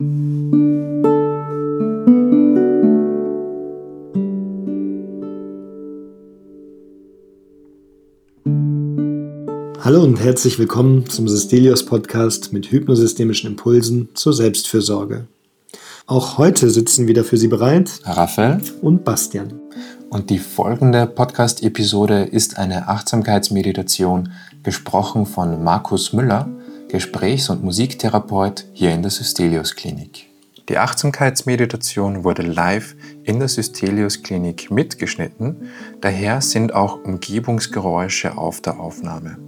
Hallo und herzlich willkommen zum Systelios Podcast mit hypnosystemischen Impulsen zur Selbstfürsorge. Auch heute sitzen wieder für Sie bereit Raphael und Bastian. Und die folgende Podcast-Episode ist eine Achtsamkeitsmeditation, gesprochen von Markus Müller, Gesprächs- und Musiktherapeut hier in der Systelius Klinik. Die Achtsamkeitsmeditation wurde live in der Systelius Klinik mitgeschnitten, daher sind auch Umgebungsgeräusche auf der Aufnahme.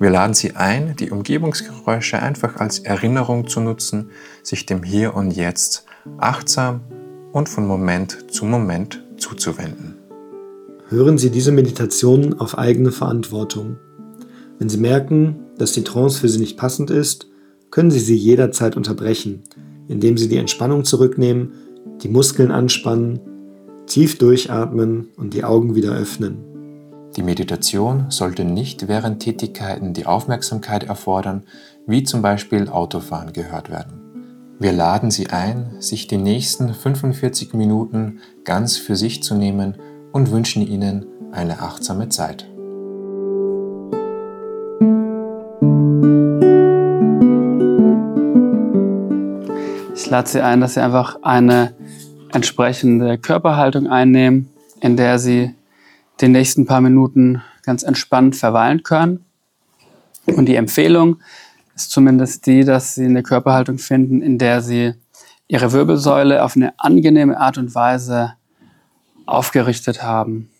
Wir laden Sie ein, die Umgebungsgeräusche einfach als Erinnerung zu nutzen, sich dem Hier und Jetzt achtsam und von Moment zu Moment zuzuwenden. Hören Sie diese Meditation auf eigene Verantwortung. Wenn Sie merken, dass die Trance für Sie nicht passend ist, können Sie sie jederzeit unterbrechen indem Sie die Entspannung zurücknehmen, die Muskeln anspannen, tief durchatmen und die Augen wieder öffnen. Die Meditation sollte nicht während Tätigkeiten die Aufmerksamkeit erfordern, wie zum Beispiel Autofahren gehört werden. Wir laden Sie ein, sich die nächsten 45 Minuten ganz für sich zu nehmen und wünschen Ihnen eine achtsame Zeit. Lade Sie ein, dass Sie einfach eine entsprechende Körperhaltung einnehmen, in der Sie die nächsten paar Minuten ganz entspannt verweilen können. Und die Empfehlung ist zumindest die, dass Sie eine Körperhaltung finden, in der Sie Ihre Wirbelsäule auf eine angenehme Art und Weise aufgerichtet haben.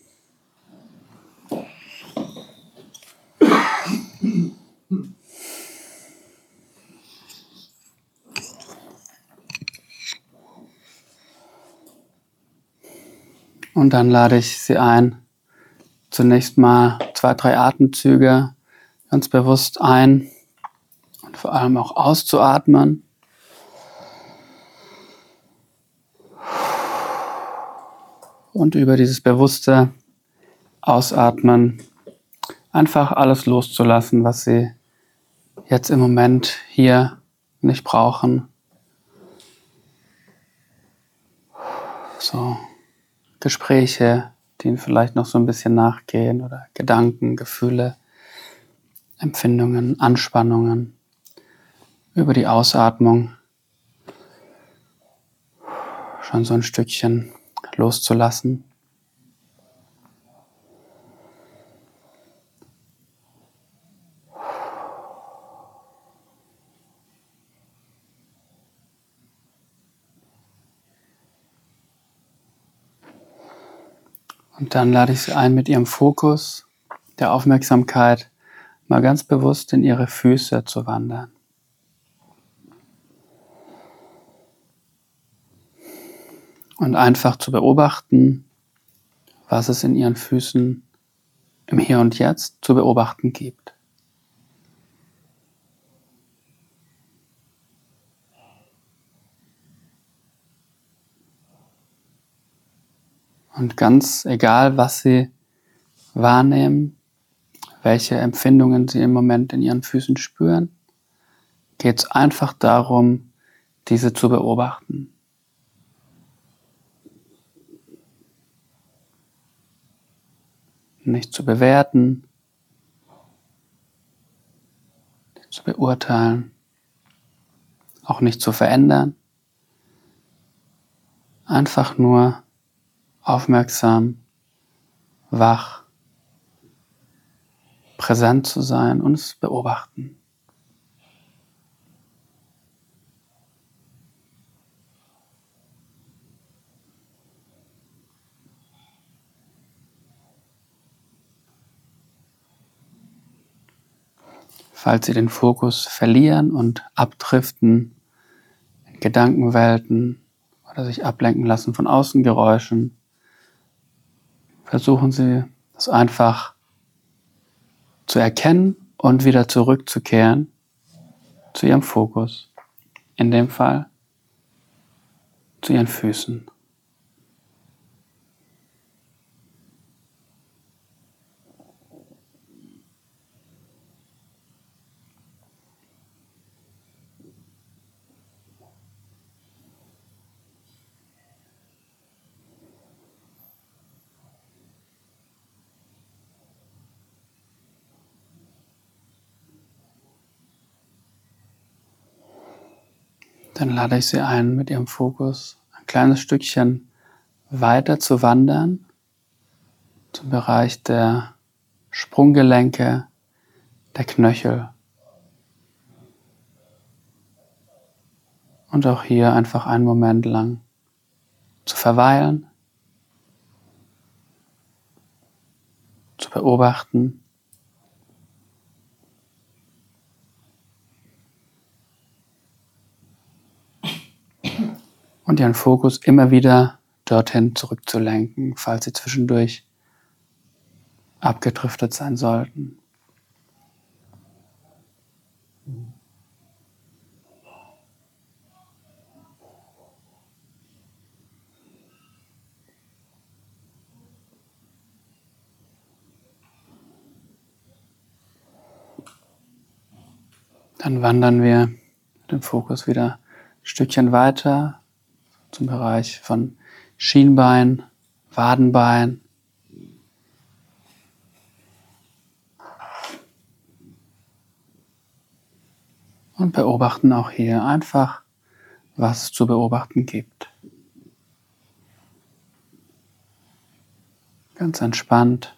Und dann lade ich Sie ein, zunächst mal zwei, drei Atemzüge ganz bewusst ein und vor allem auch auszuatmen. Und über dieses bewusste Ausatmen einfach alles loszulassen, was Sie jetzt im Moment hier nicht brauchen. So. Gespräche, die Ihnen vielleicht noch so ein bisschen nachgehen oder Gedanken, Gefühle, Empfindungen, Anspannungen über die Ausatmung schon so ein Stückchen loszulassen. Dann lade ich Sie ein, mit Ihrem Fokus der Aufmerksamkeit mal ganz bewusst in Ihre Füße zu wandern. Und einfach zu beobachten, was es in Ihren Füßen im Hier und Jetzt zu beobachten gibt. Und ganz egal, was Sie wahrnehmen, welche Empfindungen Sie im Moment in Ihren Füßen spüren, geht es einfach darum, diese zu beobachten. Nicht zu bewerten, nicht zu beurteilen, auch nicht zu verändern, einfach nur aufmerksam, wach, präsent zu sein und es beobachten. Falls Sie den Fokus verlieren und abdriften in Gedankenwelten oder sich ablenken lassen von Außengeräuschen, versuchen Sie das einfach zu erkennen und wieder zurückzukehren zu Ihrem Fokus. In dem Fall zu Ihren Füßen. Dann lade ich Sie ein, mit Ihrem Fokus ein kleines Stückchen weiter zu wandern zum Bereich der Sprunggelenke, der Knöchel. Und auch hier einfach einen Moment lang zu verweilen, zu beobachten. Und ihren Fokus immer wieder dorthin zurückzulenken, falls sie zwischendurch abgedriftet sein sollten. Dann wandern wir den Fokus wieder ein Stückchen weiter zum Bereich von Schienbein, Wadenbein. Und beobachten auch hier einfach, was es zu beobachten gibt. Ganz entspannt.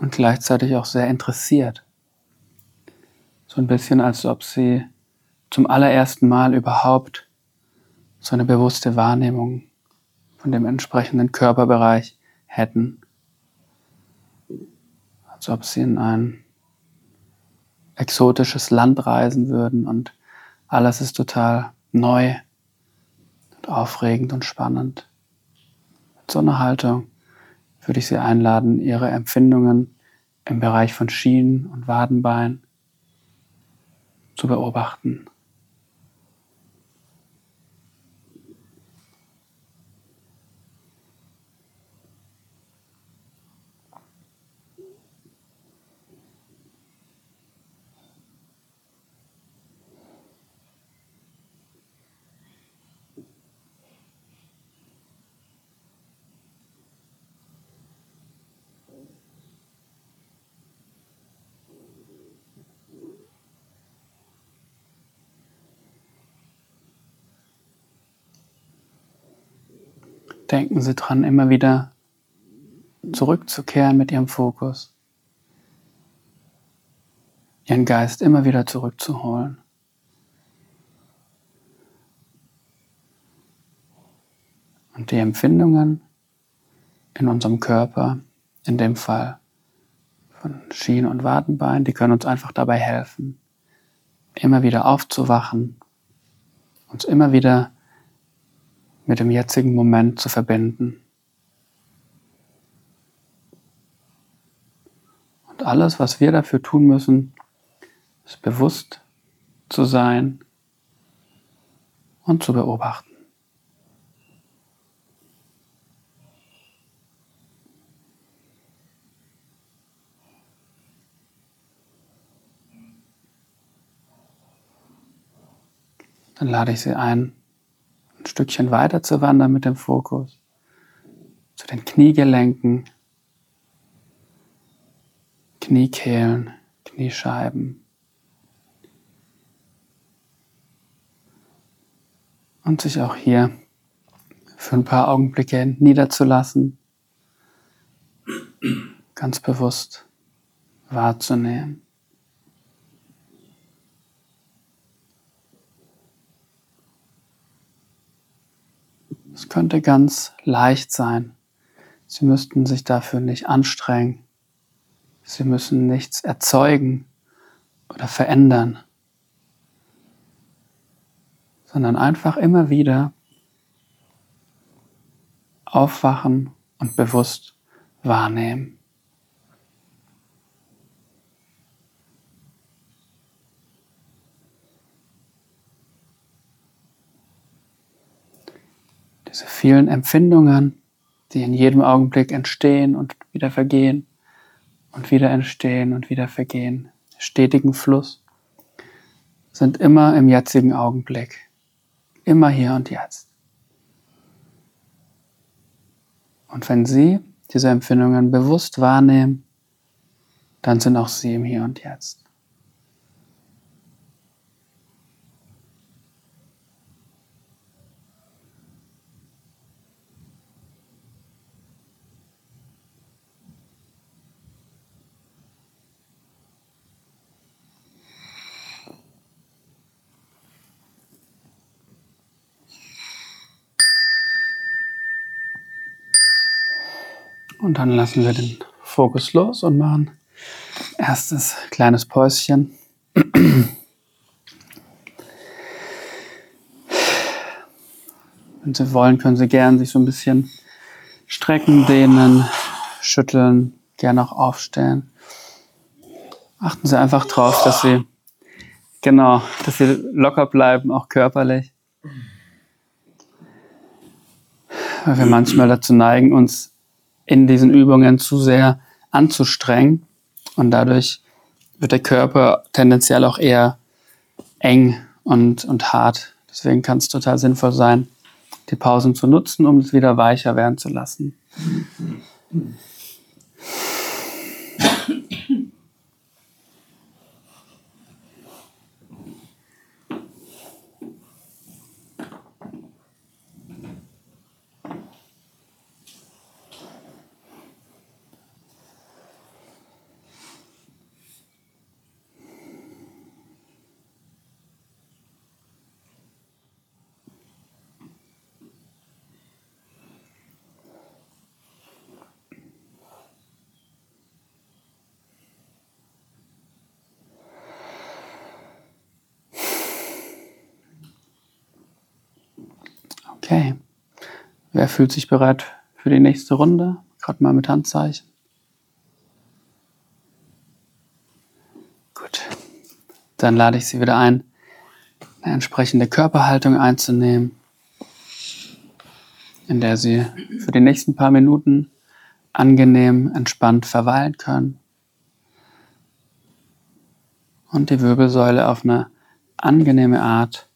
und gleichzeitig auch sehr interessiert. So ein bisschen, als ob sie zum allerersten Mal überhaupt so eine bewusste Wahrnehmung von dem entsprechenden Körperbereich hätten. Als ob sie in ein exotisches Land reisen würden und alles ist total neu und aufregend und spannend. Mit so einer Haltung würde ich Sie einladen, Ihre Empfindungen im Bereich von Schienen und Wadenbein zu beobachten. Denken Sie dran, immer wieder zurückzukehren mit Ihrem Fokus. Ihren Geist immer wieder zurückzuholen. Und die Empfindungen in unserem Körper, in dem Fall von Schien- und Wadenbein, die können uns einfach dabei helfen, immer wieder aufzuwachen, uns immer wieder mit dem jetzigen Moment zu verbinden. Und alles, was wir dafür tun müssen, ist bewusst zu sein und zu beobachten. Dann lade ich Sie ein, ein Stückchen weiter zu wandern mit dem Fokus zu den Kniegelenken, Kniekehlen, Kniescheiben. Und sich auch hier für ein paar Augenblicke niederzulassen, ganz bewusst wahrzunehmen. Es könnte ganz leicht sein. Sie müssten sich dafür nicht anstrengen. Sie müssen nichts erzeugen oder verändern, sondern einfach immer wieder aufwachen und bewusst wahrnehmen. Diese vielen Empfindungen, die in jedem Augenblick entstehen und wieder vergehen und wieder entstehen und wieder vergehen, stetigen Fluss, sind immer im jetzigen Augenblick, immer hier und jetzt. Und wenn Sie diese Empfindungen bewusst wahrnehmen, dann sind auch sie im Hier und Jetzt. Und dann lassen wir den Fokus los und machen erstes kleines Päuschen. Wenn Sie wollen, können Sie gern sich so ein bisschen strecken, dehnen, schütteln, gerne auch aufstellen. Achten Sie einfach drauf, dass Sie genau, dass Sie locker bleiben, auch körperlich. Weil wir manchmal dazu neigen, uns in diesen Übungen zu sehr anzustrengen und dadurch wird der Körper tendenziell auch eher eng und, und hart. Deswegen kann es total sinnvoll sein, die Pausen zu nutzen, um es wieder weicher werden zu lassen. Okay. Wer fühlt sich bereit für die nächste Runde? Gerade mal mit Handzeichen. Gut. Dann lade ich Sie wieder ein, eine entsprechende Körperhaltung einzunehmen, in der Sie für die nächsten paar Minuten angenehm, entspannt verweilen können und die Wirbelsäule auf eine angenehme Art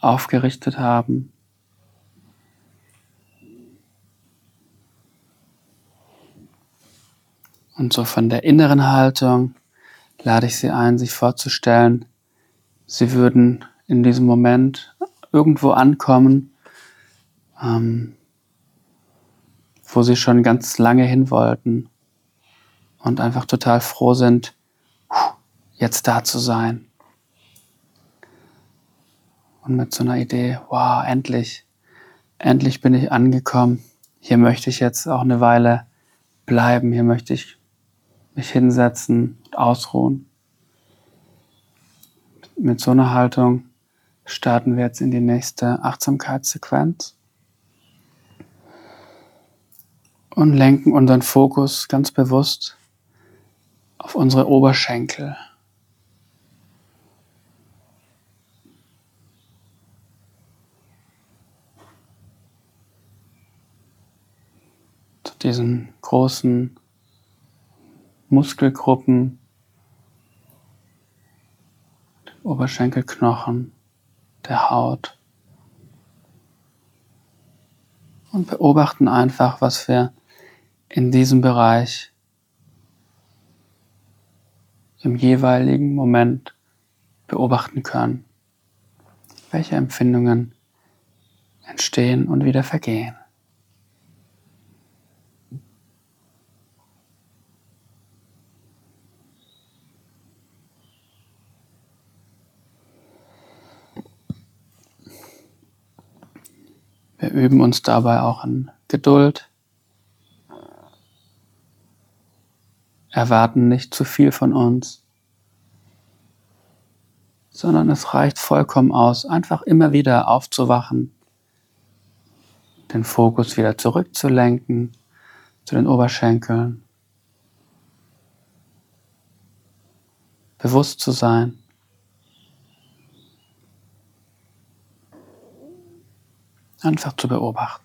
aufgerichtet haben. Und so von der inneren Haltung lade ich Sie ein, sich vorzustellen, Sie würden in diesem Moment irgendwo ankommen, ähm, wo Sie schon ganz lange hin wollten und einfach total froh sind, jetzt da zu sein. Und mit so einer Idee, wow, endlich, endlich bin ich angekommen. Hier möchte ich jetzt auch eine Weile bleiben. Hier möchte ich mich hinsetzen und ausruhen. Mit so einer Haltung starten wir jetzt in die nächste Achtsamkeitssequenz und lenken unseren Fokus ganz bewusst auf unsere Oberschenkel. Zu diesen großen Muskelgruppen, Oberschenkelknochen, der Haut. Und beobachten einfach, was wir in diesem Bereich im jeweiligen Moment beobachten können. Welche Empfindungen entstehen und wieder vergehen. Wir üben uns dabei auch in Geduld, erwarten nicht zu viel von uns, sondern es reicht vollkommen aus, einfach immer wieder aufzuwachen, den Fokus wieder zurückzulenken zu den Oberschenkeln, bewusst zu sein. Einfach zu beobachten.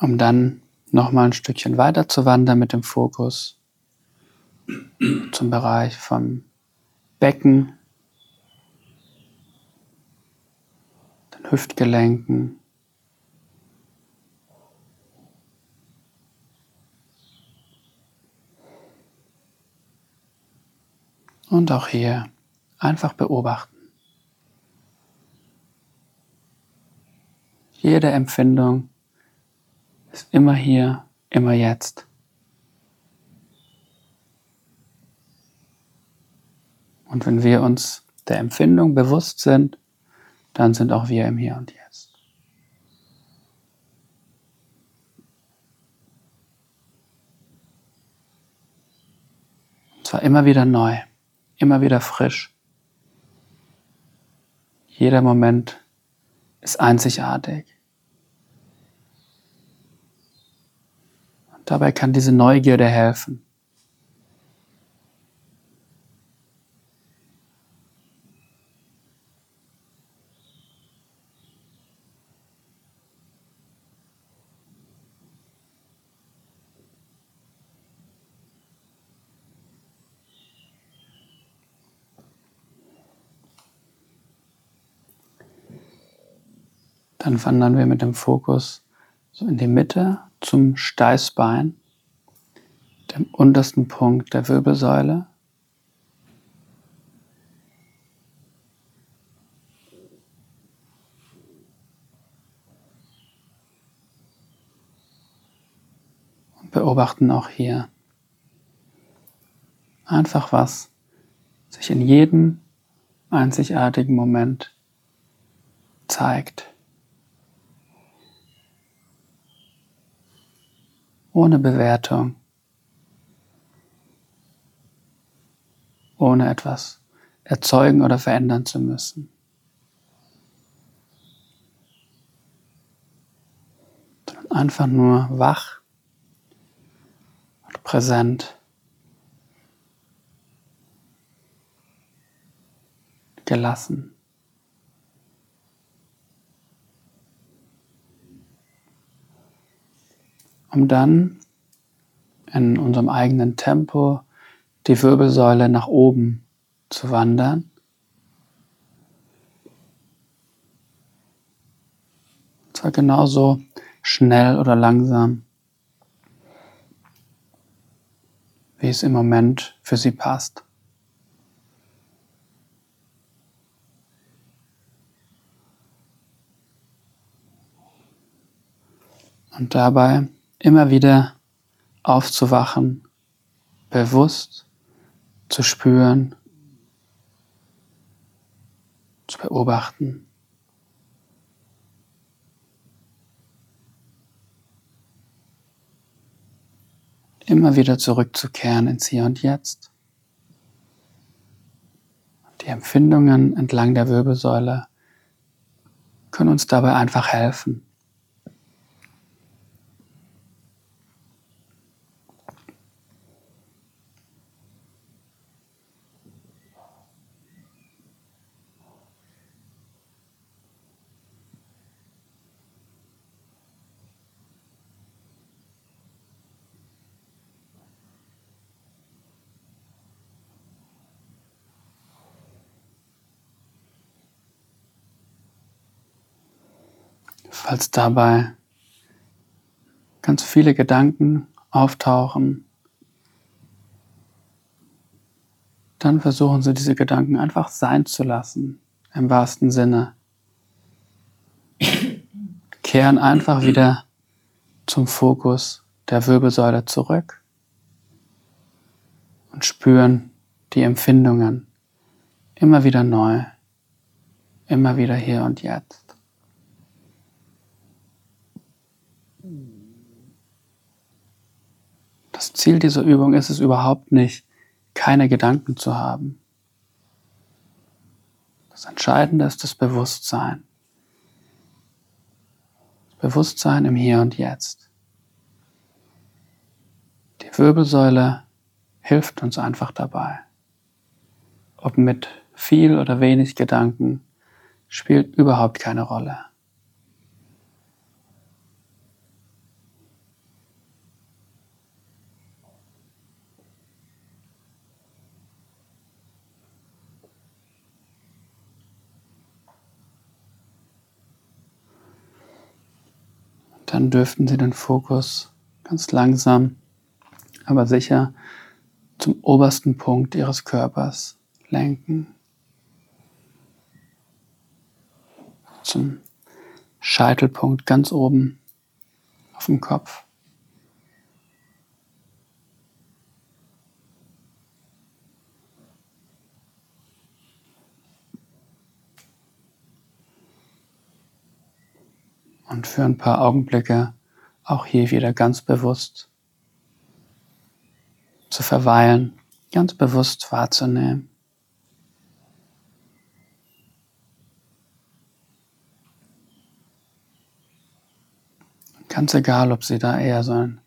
Um dann nochmal ein Stückchen weiter zu wandern mit dem Fokus zum Bereich vom Becken, Hüftgelenken. Und auch hier einfach beobachten. Jede Empfindung ist immer hier, immer jetzt. Und wenn wir uns der Empfindung bewusst sind, dann sind auch wir im Hier und Jetzt. Und zwar immer wieder neu, immer wieder frisch. Jeder Moment ist einzigartig. Und dabei kann diese Neugierde helfen. Dann wandern wir mit dem Fokus so in die Mitte zum Steißbein, dem untersten Punkt der Wirbelsäule. Und beobachten auch hier einfach was sich in jedem einzigartigen Moment zeigt. Ohne Bewertung, ohne etwas erzeugen oder verändern zu müssen. Einfach nur wach und präsent. Gelassen. Um dann in unserem eigenen Tempo die Wirbelsäule nach oben zu wandern. Und zwar genauso schnell oder langsam, wie es im Moment für Sie passt. Und dabei immer wieder aufzuwachen, bewusst zu spüren, zu beobachten. Immer wieder zurückzukehren ins Hier und Jetzt. Die Empfindungen entlang der Wirbelsäule können uns dabei einfach helfen. Falls dabei ganz viele Gedanken auftauchen, dann versuchen Sie diese Gedanken einfach sein zu lassen, im wahrsten Sinne. Kehren einfach wieder zum Fokus der Wirbelsäule zurück und spüren die Empfindungen immer wieder neu, immer wieder hier und jetzt. Das Ziel dieser Übung ist es überhaupt nicht, keine Gedanken zu haben. Das Entscheidende ist das Bewusstsein. Das Bewusstsein im Hier und Jetzt. Die Wirbelsäule hilft uns einfach dabei. Ob mit viel oder wenig Gedanken, spielt überhaupt keine Rolle. Dann dürften Sie den Fokus ganz langsam, aber sicher zum obersten Punkt Ihres Körpers lenken. Zum Scheitelpunkt ganz oben auf dem Kopf. Und für ein paar Augenblicke auch hier wieder ganz bewusst zu verweilen, ganz bewusst wahrzunehmen. Ganz egal, ob Sie da eher so ein,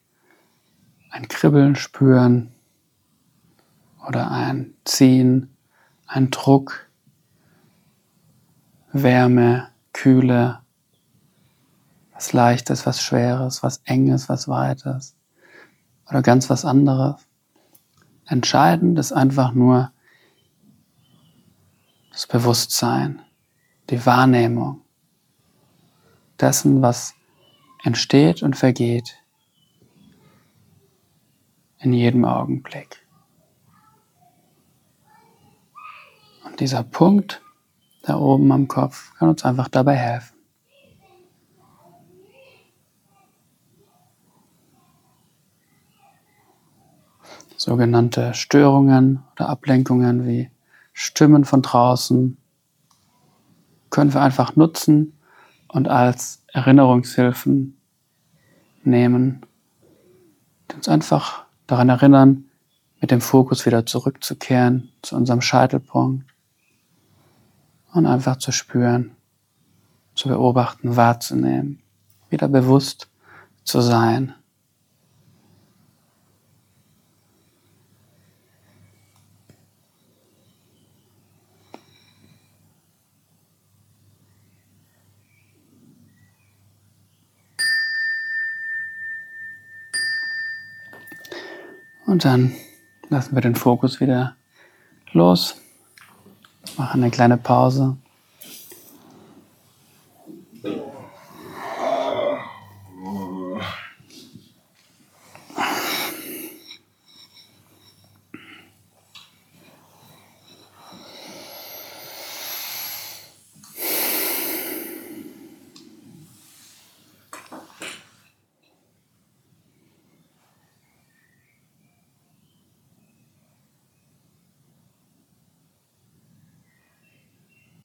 ein Kribbeln spüren oder ein Ziehen, ein Druck, Wärme, Kühle, was Leichtes, was Schweres, was Enges, was Weites oder ganz was anderes. Entscheidend ist einfach nur das Bewusstsein, die Wahrnehmung dessen, was entsteht und vergeht in jedem Augenblick. Und dieser Punkt da oben am Kopf kann uns einfach dabei helfen. Sogenannte Störungen oder Ablenkungen wie Stimmen von draußen können wir einfach nutzen und als Erinnerungshilfen nehmen, die uns einfach daran erinnern, mit dem Fokus wieder zurückzukehren zu unserem Scheitelpunkt und einfach zu spüren, zu beobachten, wahrzunehmen, wieder bewusst zu sein. Und dann lassen wir den Fokus wieder los, machen eine kleine Pause.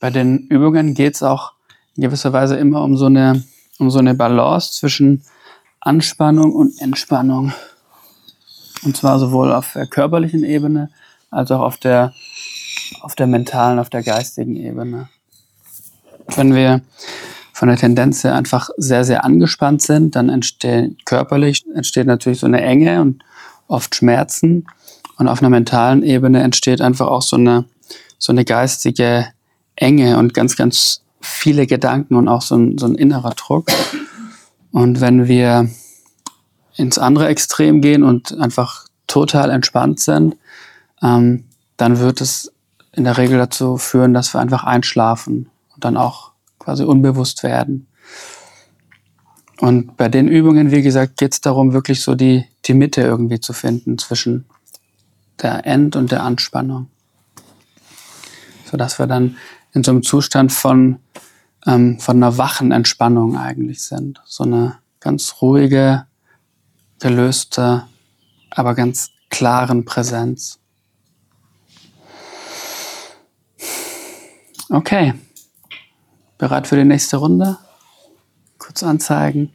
Bei den Übungen geht es auch in gewisser Weise immer um so, eine, um so eine Balance zwischen Anspannung und Entspannung. Und zwar sowohl auf der körperlichen Ebene als auch auf der, auf der mentalen, auf der geistigen Ebene. Wenn wir von der Tendenz her einfach sehr, sehr angespannt sind, dann entsteht körperlich entsteht natürlich so eine Enge und oft Schmerzen. Und auf einer mentalen Ebene entsteht einfach auch so eine, so eine geistige Enge und ganz, ganz viele Gedanken und auch so ein, so ein innerer Druck. Und wenn wir ins andere Extrem gehen und einfach total entspannt sind, ähm, dann wird es in der Regel dazu führen, dass wir einfach einschlafen und dann auch quasi unbewusst werden. Und bei den Übungen, wie gesagt, geht es darum, wirklich so die, die Mitte irgendwie zu finden zwischen der End- und der Anspannung. Sodass wir dann in so einem Zustand von, ähm, von einer wachen Entspannung eigentlich sind. So eine ganz ruhige, gelöste, aber ganz klaren Präsenz. Okay. Bereit für die nächste Runde? Kurz anzeigen.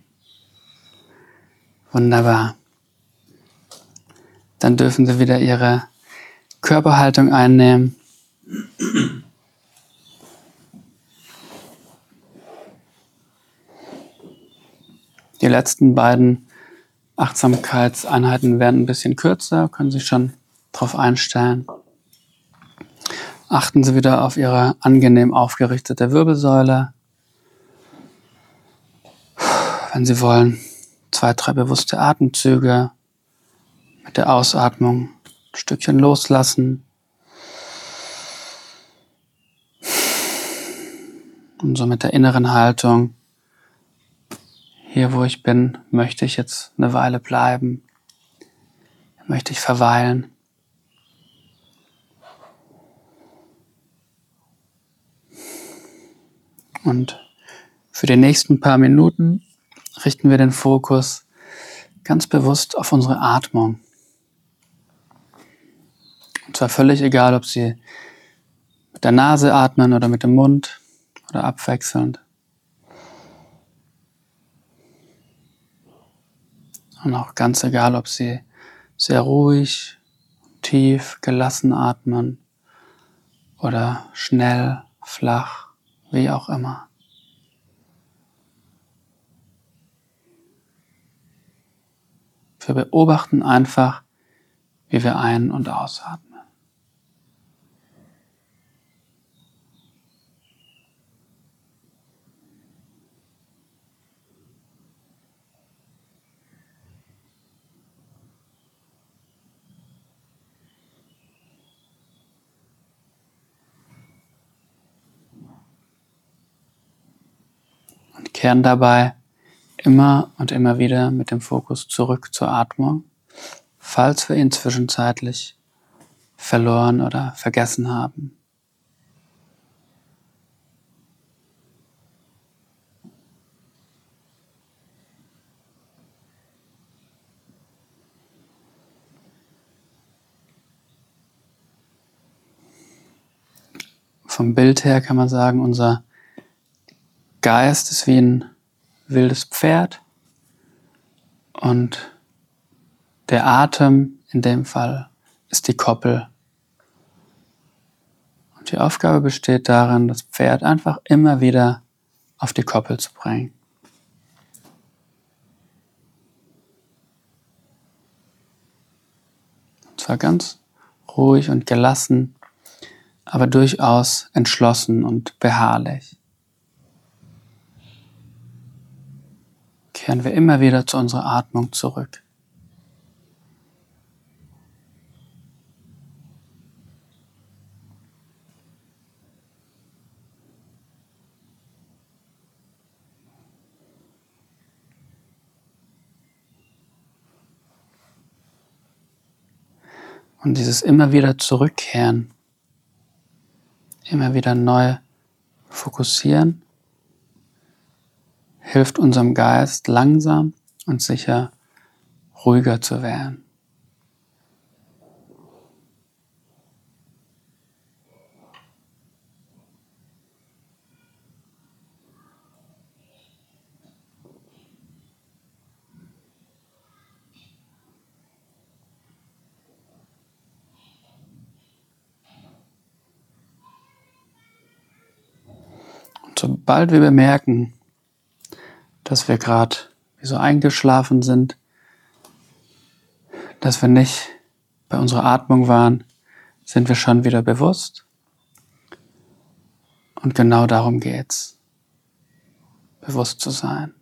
Wunderbar. Dann dürfen Sie wieder Ihre Körperhaltung einnehmen. Die letzten beiden Achtsamkeitseinheiten werden ein bisschen kürzer, können Sie schon darauf einstellen. Achten Sie wieder auf Ihre angenehm aufgerichtete Wirbelsäule. Wenn Sie wollen, zwei, drei bewusste Atemzüge mit der Ausatmung ein Stückchen loslassen. Und so mit der inneren Haltung hier, wo ich bin, möchte ich jetzt eine Weile bleiben, möchte ich verweilen. Und für die nächsten paar Minuten richten wir den Fokus ganz bewusst auf unsere Atmung. Und zwar völlig egal, ob Sie mit der Nase atmen oder mit dem Mund oder abwechselnd. Und auch ganz egal, ob Sie sehr ruhig, tief, gelassen atmen oder schnell, flach, wie auch immer. Wir beobachten einfach, wie wir ein- und ausatmen. Kehren dabei immer und immer wieder mit dem Fokus zurück zur Atmung, falls wir ihn zwischenzeitlich verloren oder vergessen haben. Vom Bild her kann man sagen, unser Geist ist wie ein wildes Pferd und der Atem in dem Fall ist die Koppel. Und die Aufgabe besteht darin, das Pferd einfach immer wieder auf die Koppel zu bringen. Und zwar ganz ruhig und gelassen, aber durchaus entschlossen und beharrlich. Kehren wir immer wieder zu unserer Atmung zurück. Und dieses immer wieder zurückkehren, immer wieder neu fokussieren hilft unserem Geist langsam und sicher ruhiger zu werden. Sobald wir bemerken, dass wir gerade wie so eingeschlafen sind, dass wir nicht bei unserer Atmung waren, sind wir schon wieder bewusst. Und genau darum geht's, bewusst zu sein.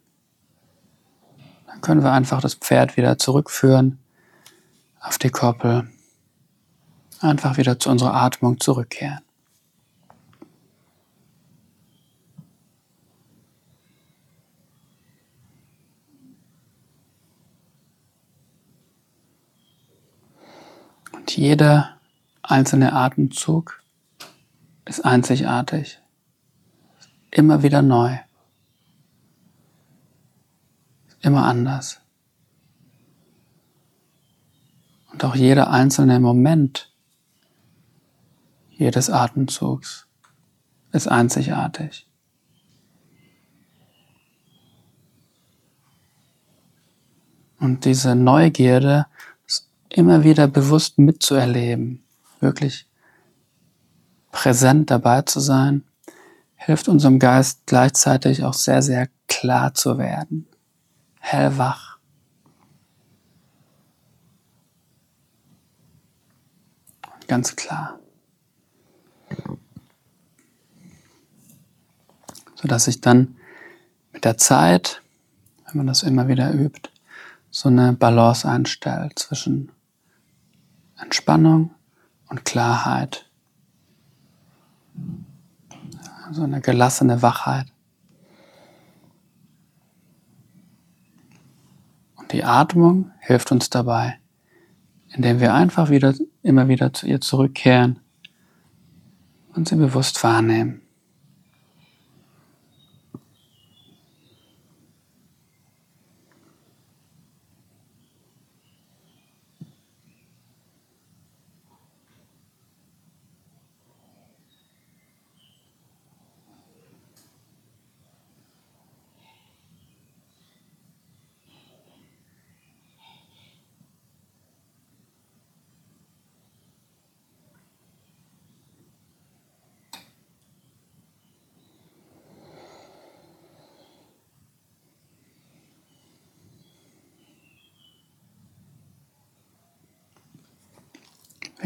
Dann können wir einfach das Pferd wieder zurückführen auf die Koppel, einfach wieder zu unserer Atmung zurückkehren. Jeder einzelne Atemzug ist einzigartig, immer wieder neu, immer anders. Und auch jeder einzelne Moment jedes Atemzugs ist einzigartig. Und diese Neugierde immer wieder bewusst mitzuerleben, wirklich präsent dabei zu sein, hilft unserem Geist gleichzeitig auch sehr, sehr klar zu werden, hellwach. Ganz klar. Sodass sich dann mit der Zeit, wenn man das immer wieder übt, so eine Balance einstellt zwischen Entspannung und Klarheit. So eine gelassene Wachheit. die Atmung hilft uns dabei, indem wir einfach wieder, immer wieder zu ihr zurückkehren und sie bewusst wahrnehmen.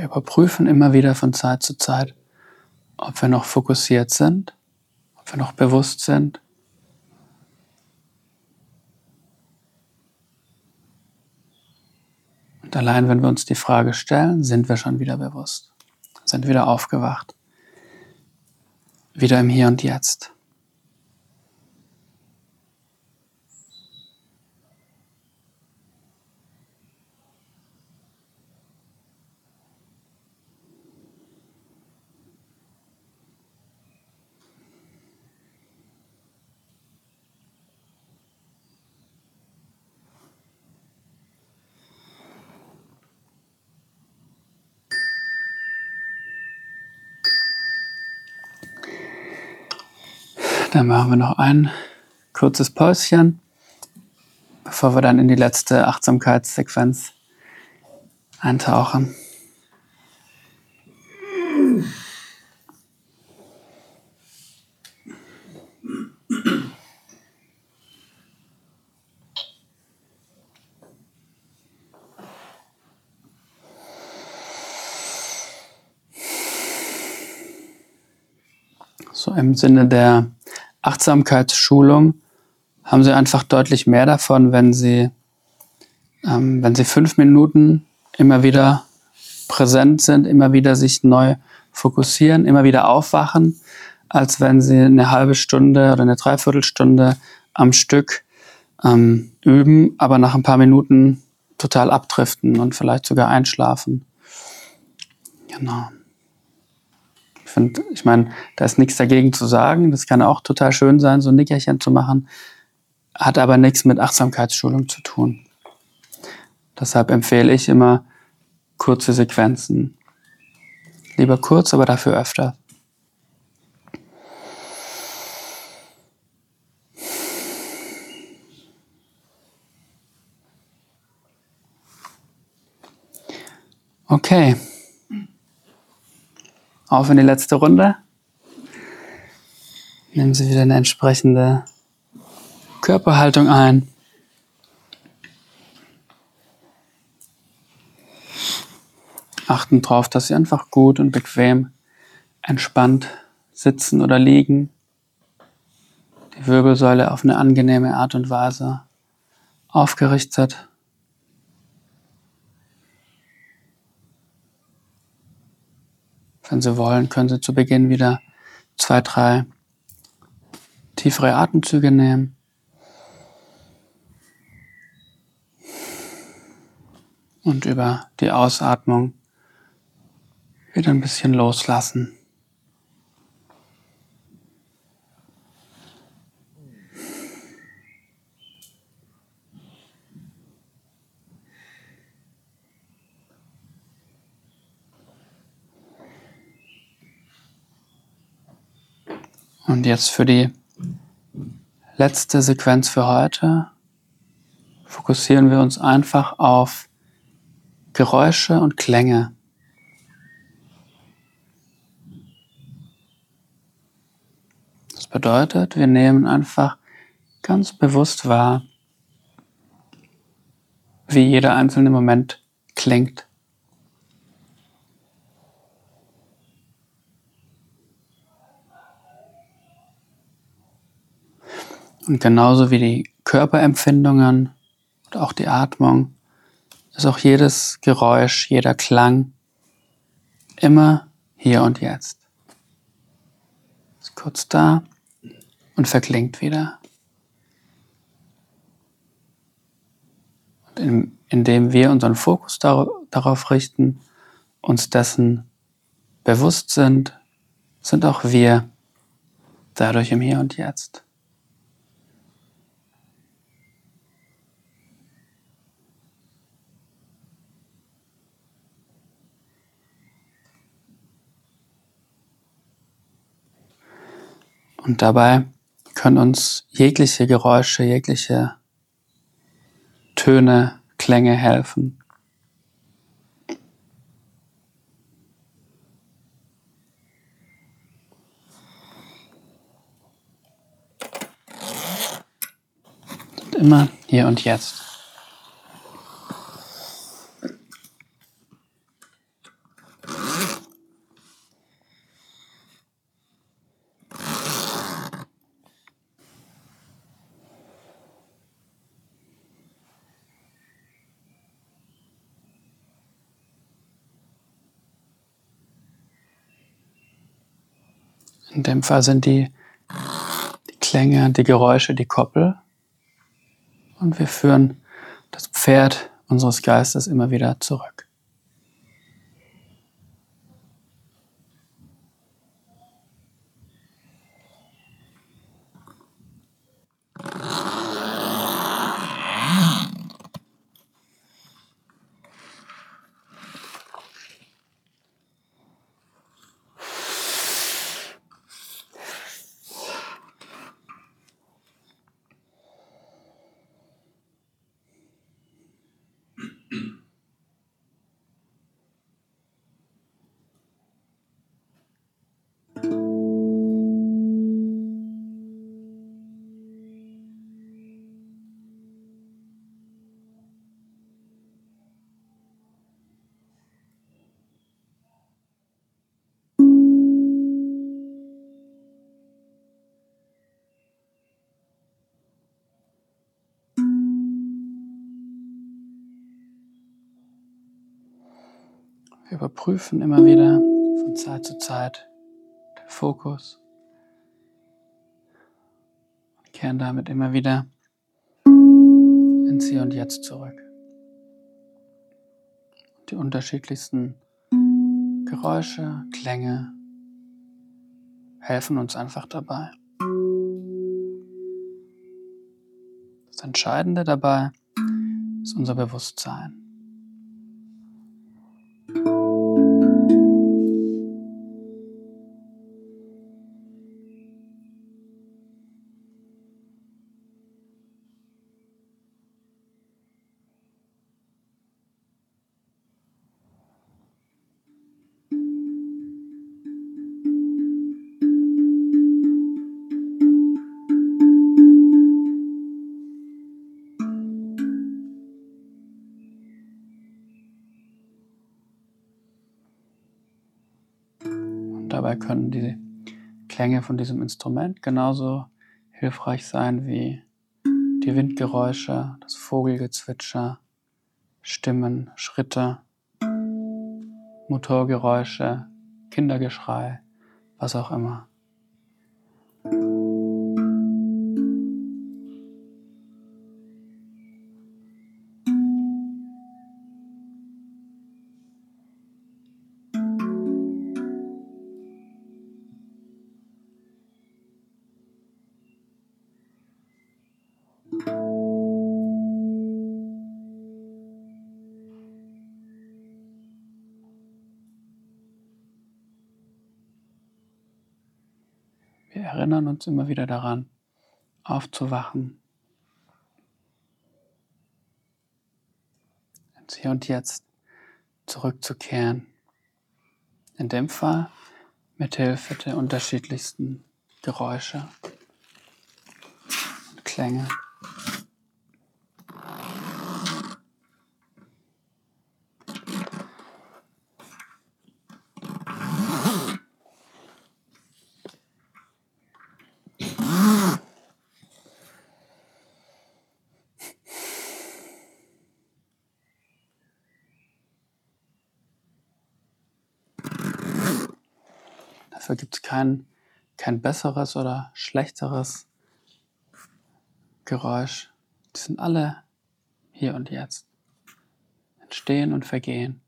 Wir überprüfen immer wieder von Zeit zu Zeit, ob wir noch fokussiert sind, ob wir noch bewusst sind. Und allein wenn wir uns die Frage stellen, sind wir schon wieder bewusst, sind wieder aufgewacht, wieder im Hier und Jetzt. Dann machen wir noch ein kurzes Päuschen, bevor wir dann in die letzte Achtsamkeitssequenz eintauchen. So im Sinne der Achtsamkeitsschulung haben Sie einfach deutlich mehr davon, wenn Sie, ähm, wenn Sie fünf Minuten immer wieder präsent sind, immer wieder sich neu fokussieren, immer wieder aufwachen, als wenn Sie eine halbe Stunde oder eine Dreiviertelstunde am Stück ähm, üben, aber nach ein paar Minuten total abdriften und vielleicht sogar einschlafen. Genau finde, ich meine, da ist nichts dagegen zu sagen. Das kann auch total schön sein, so ein Nickerchen zu machen. Hat aber nichts mit Achtsamkeitsschulung zu tun. Deshalb empfehle ich immer kurze Sequenzen. Lieber kurz, aber dafür öfter. Okay. Auf in die letzte Runde. Nehmen Sie wieder eine entsprechende Körperhaltung ein. Achten darauf, dass Sie einfach gut und bequem, entspannt sitzen oder liegen. Die Wirbelsäule auf eine angenehme Art und Weise aufgerichtet. Wenn Sie wollen, können Sie zu Beginn wieder zwei, drei tiefere Atemzüge nehmen. Und über die Ausatmung wieder ein bisschen loslassen. Und jetzt für die letzte Sequenz für heute fokussieren wir uns einfach auf Geräusche und Klänge. Das bedeutet, wir nehmen einfach ganz bewusst wahr, wie jeder einzelne Moment klingt. Und genauso wie die Körperempfindungen und auch die Atmung ist auch jedes Geräusch, jeder Klang immer hier und jetzt. Ist kurz da und verklingt wieder. indem wir unseren Fokus darauf richten, uns dessen bewusst sind, sind auch wir dadurch im Hier und Jetzt. Und dabei können uns jegliche Geräusche, jegliche Töne, Klänge helfen. Und immer hier und jetzt. In dem Fall sind die, die Klänge, die Geräusche, die Koppel. Und wir führen das Pferd unseres Geistes immer wieder zurück. Überprüfen immer wieder von Zeit zu Zeit den Fokus und kehren damit immer wieder ins Hier und Jetzt zurück. Die unterschiedlichsten Geräusche, Klänge helfen uns einfach dabei. Das Entscheidende dabei ist unser Bewusstsein. Dabei können die Klänge von diesem Instrument genauso hilfreich sein wie die Windgeräusche, das Vogelgezwitscher, Stimmen, Schritte, Motorgeräusche, Kindergeschrei, was auch immer. Erinnern uns immer wieder daran, aufzuwachen, ins Hier und Jetzt zurückzukehren. In dem Fall mit Hilfe der unterschiedlichsten Geräusche und Klänge. Dafür gibt es kein, kein besseres oder schlechteres Geräusch. Die sind alle hier und jetzt. Entstehen und vergehen.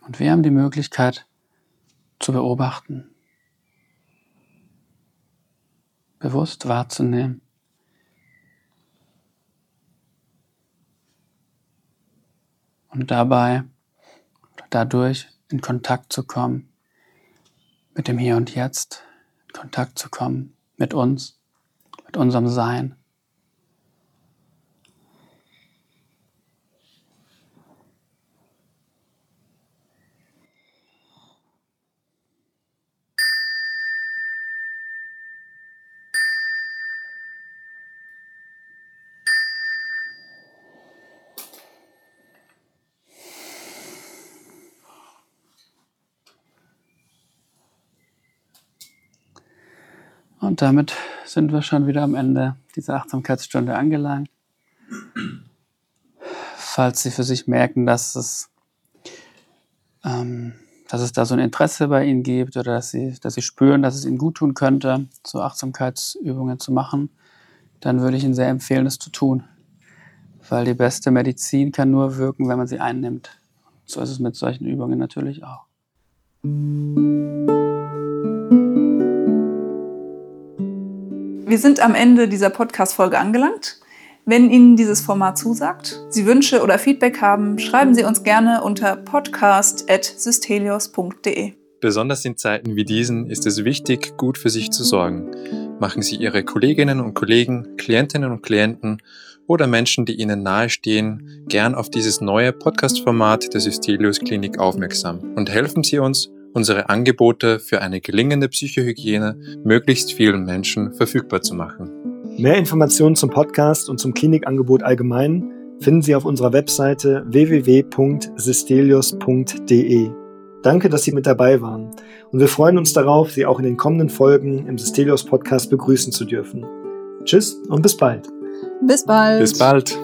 Und wir haben die Möglichkeit zu beobachten, bewusst wahrzunehmen. Und dabei dadurch in Kontakt zu kommen mit dem Hier und Jetzt, in Kontakt zu kommen mit uns, mit unserem Sein. Und damit sind wir schon wieder am Ende dieser Achtsamkeitsstunde angelangt. Falls Sie für sich merken, dass es, ähm, dass es da so ein Interesse bei Ihnen gibt oder dass Sie, dass Sie spüren, dass es Ihnen gut tun könnte, so Achtsamkeitsübungen zu machen, dann würde ich Ihnen sehr empfehlen, es zu tun. Weil die beste Medizin kann nur wirken, wenn man sie einnimmt. So ist es mit solchen Übungen natürlich auch. Wir sind am Ende dieser Podcast-Folge angelangt. Wenn Ihnen dieses Format zusagt, Sie Wünsche oder Feedback haben, schreiben Sie uns gerne unter podcast.systelios.de. Besonders in Zeiten wie diesen ist es wichtig, gut für sich zu sorgen. Machen Sie Ihre Kolleginnen und Kollegen, Klientinnen und Klienten oder Menschen, die Ihnen nahestehen, gern auf dieses neue Podcast-Format der Systelius Klinik aufmerksam und helfen Sie uns, unsere Angebote für eine gelingende Psychohygiene möglichst vielen Menschen verfügbar zu machen. Mehr Informationen zum Podcast und zum Klinikangebot allgemein finden Sie auf unserer Webseite www.sistelius.de. Danke, dass Sie mit dabei waren und wir freuen uns darauf, Sie auch in den kommenden Folgen im Sistelius Podcast begrüßen zu dürfen. Tschüss und bis bald. Bis bald. Bis bald.